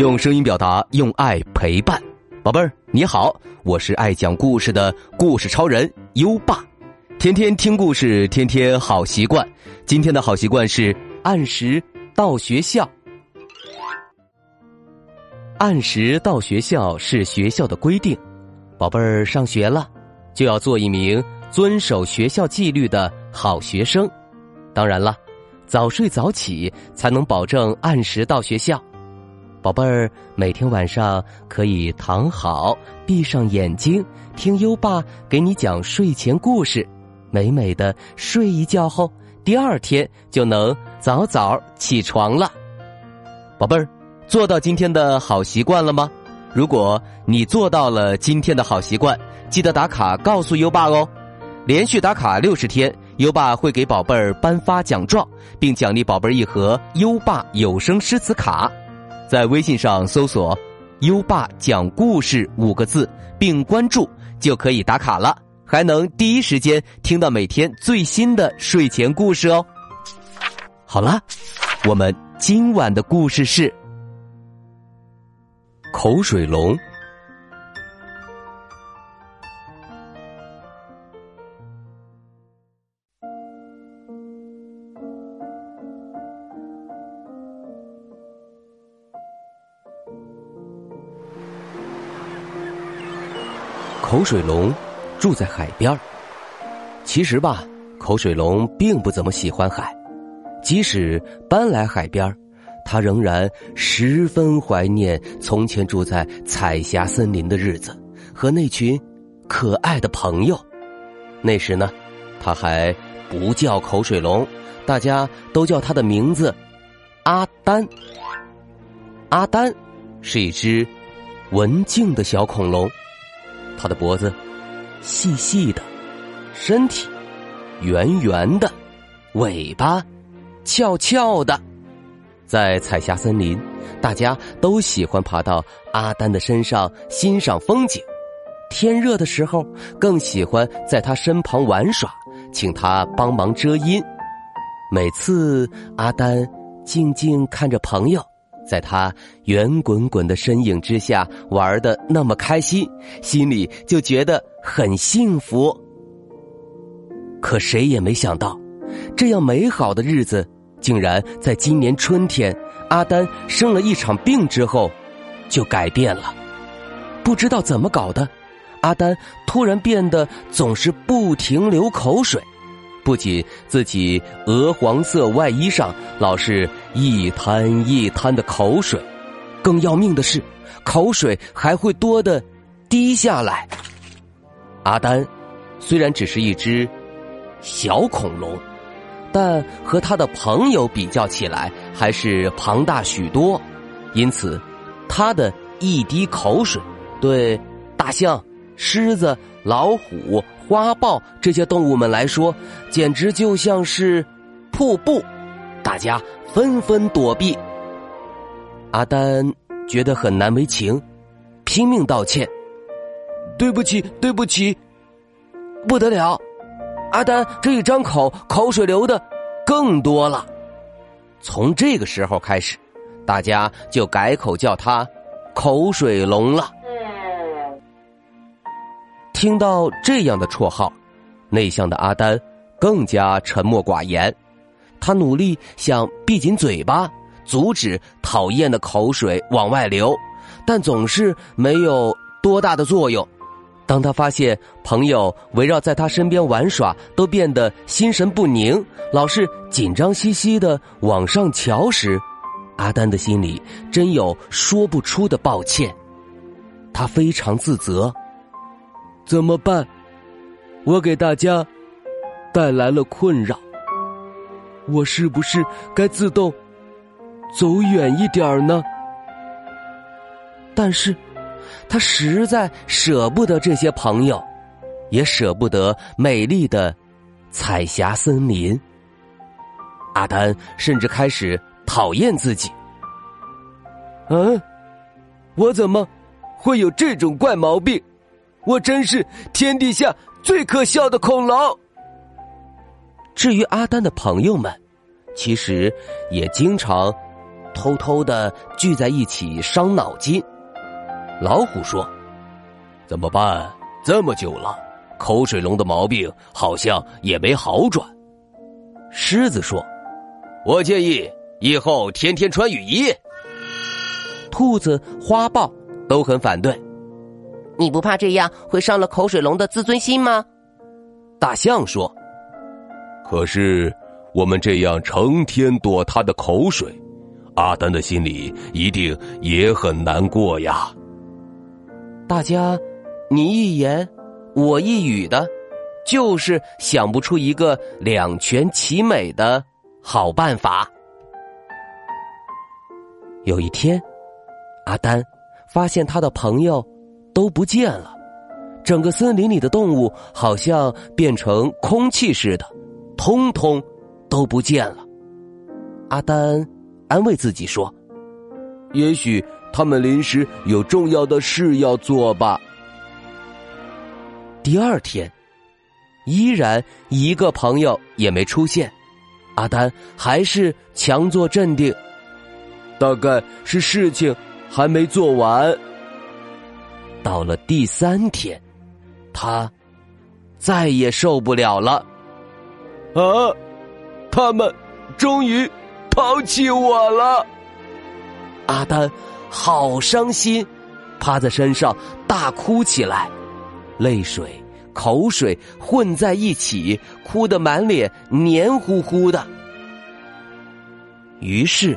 用声音表达，用爱陪伴，宝贝儿你好，我是爱讲故事的故事超人优爸，天天听故事，天天好习惯。今天的好习惯是按时到学校。按时到学校是学校的规定，宝贝儿上学了，就要做一名遵守学校纪律的好学生。当然了，早睡早起才能保证按时到学校。宝贝儿，每天晚上可以躺好，闭上眼睛，听优爸给你讲睡前故事，美美的睡一觉后，第二天就能早早起床了。宝贝儿，做到今天的好习惯了吗？如果你做到了今天的好习惯，记得打卡告诉优爸哦。连续打卡六十天，优爸会给宝贝儿颁发奖状，并奖励宝贝儿一盒优爸有声诗词卡。在微信上搜索“优爸讲故事”五个字，并关注就可以打卡了，还能第一时间听到每天最新的睡前故事哦。好了，我们今晚的故事是口水龙。口水龙住在海边其实吧，口水龙并不怎么喜欢海，即使搬来海边他仍然十分怀念从前住在彩霞森林的日子和那群可爱的朋友。那时呢，他还不叫口水龙，大家都叫他的名字阿丹。阿丹是一只文静的小恐龙。它的脖子细细的，身体圆圆的，尾巴翘翘的。在彩霞森林，大家都喜欢爬到阿丹的身上欣赏风景。天热的时候，更喜欢在他身旁玩耍，请他帮忙遮阴。每次阿丹静静看着朋友。在他圆滚滚的身影之下玩的那么开心，心里就觉得很幸福。可谁也没想到，这样美好的日子，竟然在今年春天，阿丹生了一场病之后，就改变了。不知道怎么搞的，阿丹突然变得总是不停流口水。不仅自己鹅黄色外衣上老是一滩一滩的口水，更要命的是，口水还会多的滴下来。阿丹虽然只是一只小恐龙，但和他的朋友比较起来还是庞大许多，因此他的一滴口水对大象、狮子、老虎。花豹这些动物们来说，简直就像是瀑布，大家纷纷躲避。阿丹觉得很难为情，拼命道歉：“对不起，对不起！”不得了，阿丹这一张口，口水流的更多了。从这个时候开始，大家就改口叫他“口水龙”了。听到这样的绰号，内向的阿丹更加沉默寡言。他努力想闭紧嘴巴，阻止讨厌的口水往外流，但总是没有多大的作用。当他发现朋友围绕在他身边玩耍，都变得心神不宁，老是紧张兮兮的往上瞧时，阿丹的心里真有说不出的抱歉。他非常自责。怎么办？我给大家带来了困扰。我是不是该自动走远一点呢？但是，他实在舍不得这些朋友，也舍不得美丽的彩霞森林。阿丹甚至开始讨厌自己。嗯，我怎么会有这种怪毛病？我真是天底下最可笑的恐龙。至于阿丹的朋友们，其实也经常偷偷的聚在一起伤脑筋。老虎说：“怎么办？这么久了，口水龙的毛病好像也没好转。”狮子说：“我建议以后天天穿雨衣。”兔子、花豹都很反对。你不怕这样会伤了口水龙的自尊心吗？大象说：“可是我们这样成天躲他的口水，阿丹的心里一定也很难过呀。”大家你一言我一语的，就是想不出一个两全其美的好办法。有一天，阿丹发现他的朋友都不见了。整个森林里的动物好像变成空气似的，通通都不见了。阿丹安慰自己说：“也许他们临时有重要的事要做吧。”第二天，依然一个朋友也没出现。阿丹还是强作镇定，大概是事情还没做完。到了第三天。他再也受不了了，啊！他们终于抛弃我了。阿丹好伤心，趴在身上大哭起来，泪水、口水混在一起，哭得满脸黏糊糊的。于是，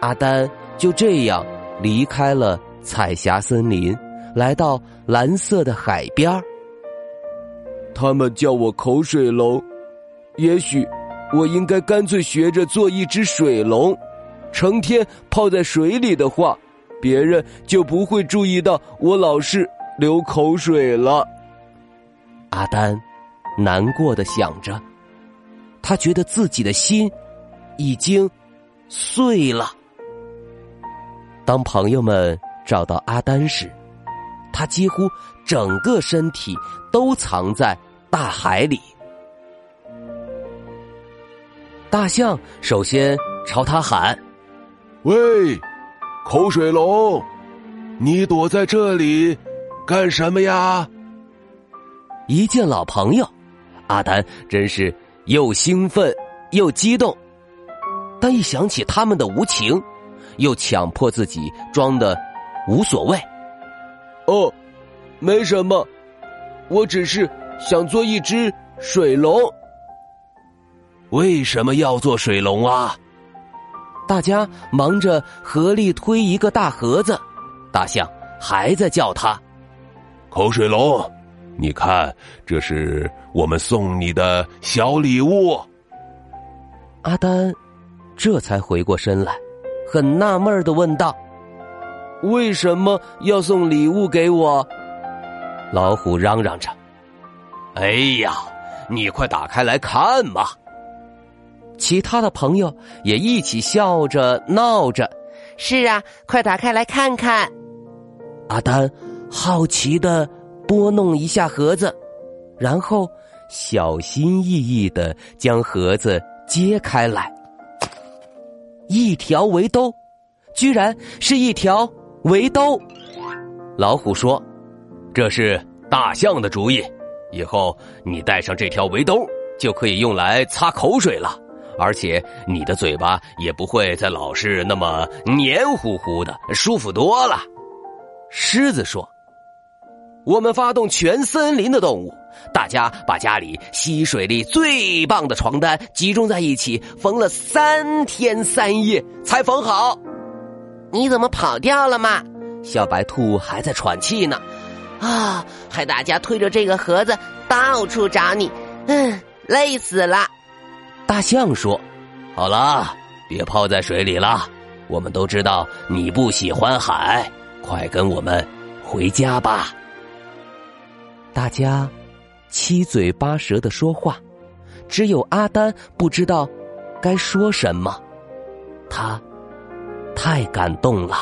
阿丹就这样离开了彩霞森林。来到蓝色的海边他们叫我口水龙，也许我应该干脆学着做一只水龙，成天泡在水里的话，别人就不会注意到我老是流口水了。阿丹难过的想着，他觉得自己的心已经碎了。当朋友们找到阿丹时，他几乎整个身体都藏在大海里。大象首先朝他喊：“喂，口水龙，你躲在这里干什么呀？”一见老朋友，阿丹真是又兴奋又激动，但一想起他们的无情，又强迫自己装的无所谓。哦，没什么，我只是想做一只水龙。为什么要做水龙啊？大家忙着合力推一个大盒子，大象还在叫他：“口水龙，你看，这是我们送你的小礼物。”阿丹这才回过身来，很纳闷的问道。为什么要送礼物给我？老虎嚷嚷着：“哎呀，你快打开来看嘛！”其他的朋友也一起笑着闹着：“是啊，快打开来看看！”阿丹好奇的拨弄一下盒子，然后小心翼翼的将盒子揭开来，一条围兜，居然是一条。围兜，老虎说：“这是大象的主意，以后你带上这条围兜，就可以用来擦口水了，而且你的嘴巴也不会再老是那么黏糊糊的，舒服多了。”狮子说：“我们发动全森林的动物，大家把家里吸水力最棒的床单集中在一起，缝了三天三夜才缝好。”你怎么跑掉了嘛？小白兔还在喘气呢，啊！害大家推着这个盒子到处找你，嗯，累死了。大象说：“好了，别泡在水里了。我们都知道你不喜欢海，快跟我们回家吧。”大家七嘴八舌的说话，只有阿丹不知道该说什么。他。太感动了。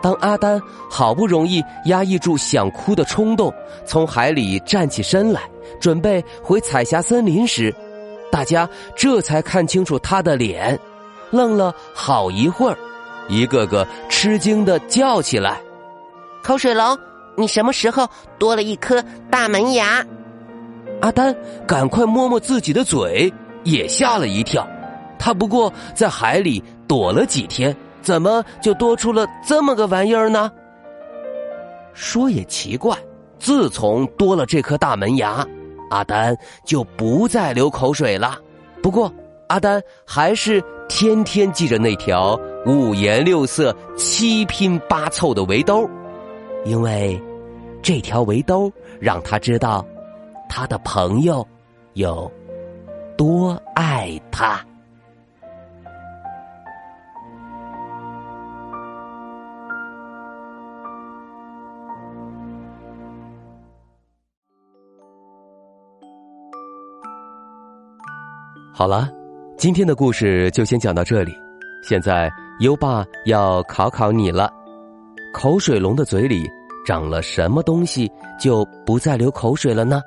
当阿丹好不容易压抑住想哭的冲动，从海里站起身来，准备回彩霞森林时，大家这才看清楚他的脸，愣了好一会儿，一个个吃惊的叫起来：“口水龙，你什么时候多了一颗大门牙？”阿丹赶快摸摸自己的嘴，也吓了一跳。他不过在海里躲了几天，怎么就多出了这么个玩意儿呢？说也奇怪，自从多了这颗大门牙，阿丹就不再流口水了。不过，阿丹还是天天系着那条五颜六色、七拼八凑的围兜，因为这条围兜让他知道他的朋友有多爱他。好了，今天的故事就先讲到这里。现在优爸要考考你了：口水龙的嘴里长了什么东西就不再流口水了呢？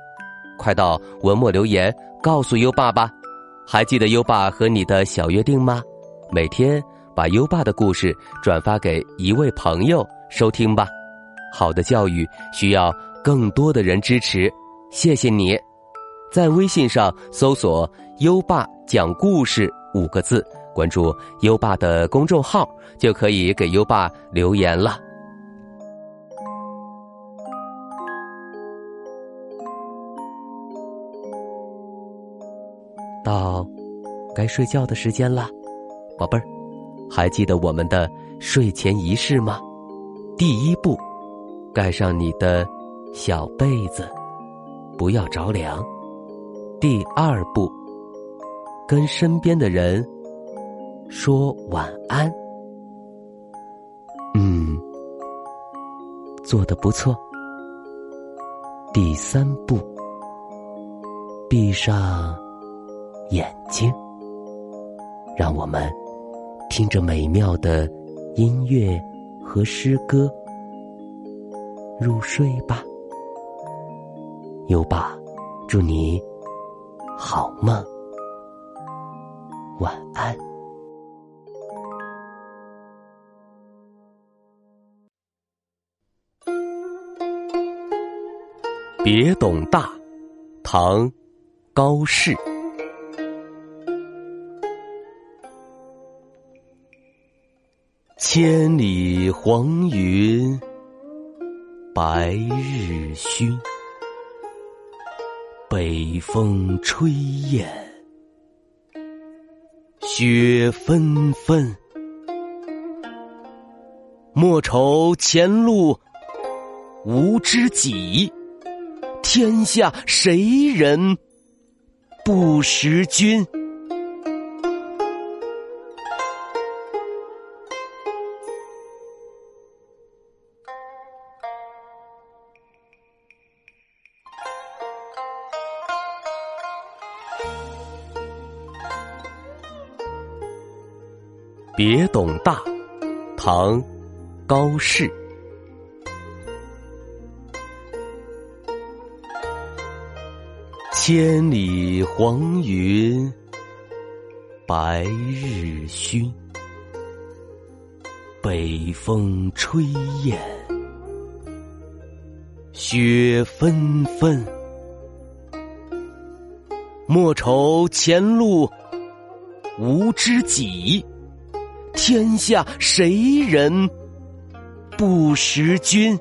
快到文末留言告诉优爸吧。还记得优爸和你的小约定吗？每天把优爸的故事转发给一位朋友收听吧。好的教育需要更多的人支持，谢谢你。在微信上搜索“优爸讲故事”五个字，关注优爸的公众号，就可以给优爸留言了。到该睡觉的时间了，宝贝儿，还记得我们的睡前仪式吗？第一步，盖上你的小被子，不要着凉。第二步，跟身边的人说晚安。嗯，做的不错。第三步，闭上眼睛，让我们听着美妙的音乐和诗歌入睡吧。优爸，祝你。好梦，晚安。别董大，唐，高适。千里黄云，白日曛。北风吹雁，雪纷纷。莫愁前路无知己，天下谁人不识君？别董大，唐，高适。千里黄云，白日曛。北风吹雁，雪纷纷。莫愁前路无知己。天下谁人不识君？